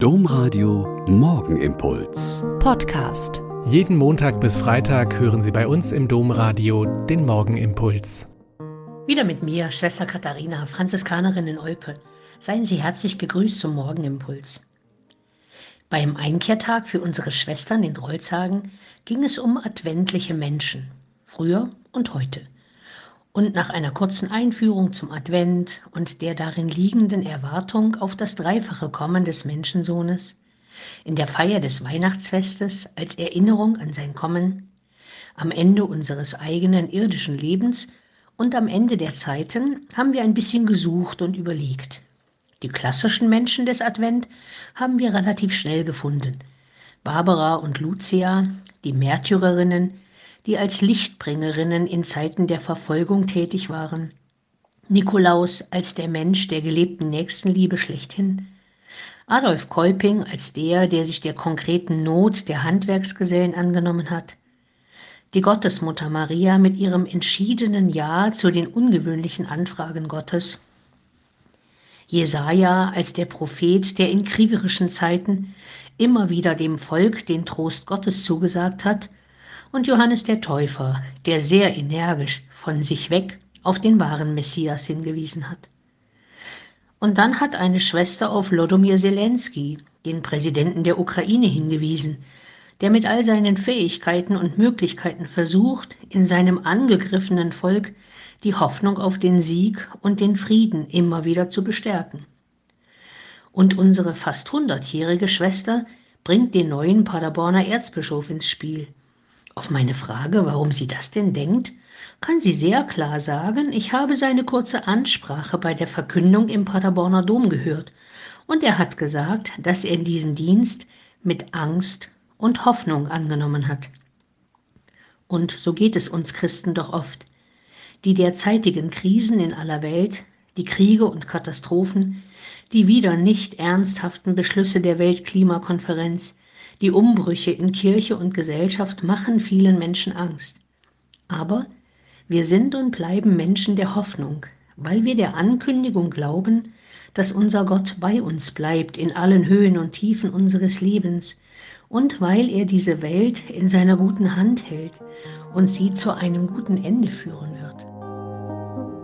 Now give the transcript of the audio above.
Domradio Morgenimpuls. Podcast. Jeden Montag bis Freitag hören Sie bei uns im Domradio den Morgenimpuls. Wieder mit mir, Schwester Katharina, Franziskanerin in Olpe. Seien Sie herzlich gegrüßt zum Morgenimpuls. Beim Einkehrtag für unsere Schwestern in Drolzhagen ging es um adventliche Menschen, früher und heute und nach einer kurzen Einführung zum Advent und der darin liegenden Erwartung auf das dreifache Kommen des Menschensohnes, in der Feier des Weihnachtsfestes als Erinnerung an sein Kommen, am Ende unseres eigenen irdischen Lebens und am Ende der Zeiten haben wir ein bisschen gesucht und überlegt. Die klassischen Menschen des Advent haben wir relativ schnell gefunden. Barbara und Lucia, die Märtyrerinnen, die als Lichtbringerinnen in Zeiten der Verfolgung tätig waren. Nikolaus als der Mensch der gelebten Nächstenliebe schlechthin. Adolf Kolping als der, der sich der konkreten Not der Handwerksgesellen angenommen hat. Die Gottesmutter Maria mit ihrem entschiedenen Ja zu den ungewöhnlichen Anfragen Gottes. Jesaja als der Prophet, der in kriegerischen Zeiten immer wieder dem Volk den Trost Gottes zugesagt hat und Johannes der Täufer, der sehr energisch von sich weg auf den wahren Messias hingewiesen hat. Und dann hat eine Schwester auf Lodomir Zelensky, den Präsidenten der Ukraine, hingewiesen, der mit all seinen Fähigkeiten und Möglichkeiten versucht, in seinem angegriffenen Volk die Hoffnung auf den Sieg und den Frieden immer wieder zu bestärken. Und unsere fast hundertjährige Schwester bringt den neuen Paderborner Erzbischof ins Spiel, auf meine Frage, warum sie das denn denkt, kann sie sehr klar sagen, ich habe seine kurze Ansprache bei der Verkündung im Paderborner Dom gehört, und er hat gesagt, dass er diesen Dienst mit Angst und Hoffnung angenommen hat. Und so geht es uns Christen doch oft. Die derzeitigen Krisen in aller Welt, die Kriege und Katastrophen, die wieder nicht ernsthaften Beschlüsse der Weltklimakonferenz, die Umbrüche in Kirche und Gesellschaft machen vielen Menschen Angst. Aber wir sind und bleiben Menschen der Hoffnung, weil wir der Ankündigung glauben, dass unser Gott bei uns bleibt in allen Höhen und Tiefen unseres Lebens und weil er diese Welt in seiner guten Hand hält und sie zu einem guten Ende führen wird.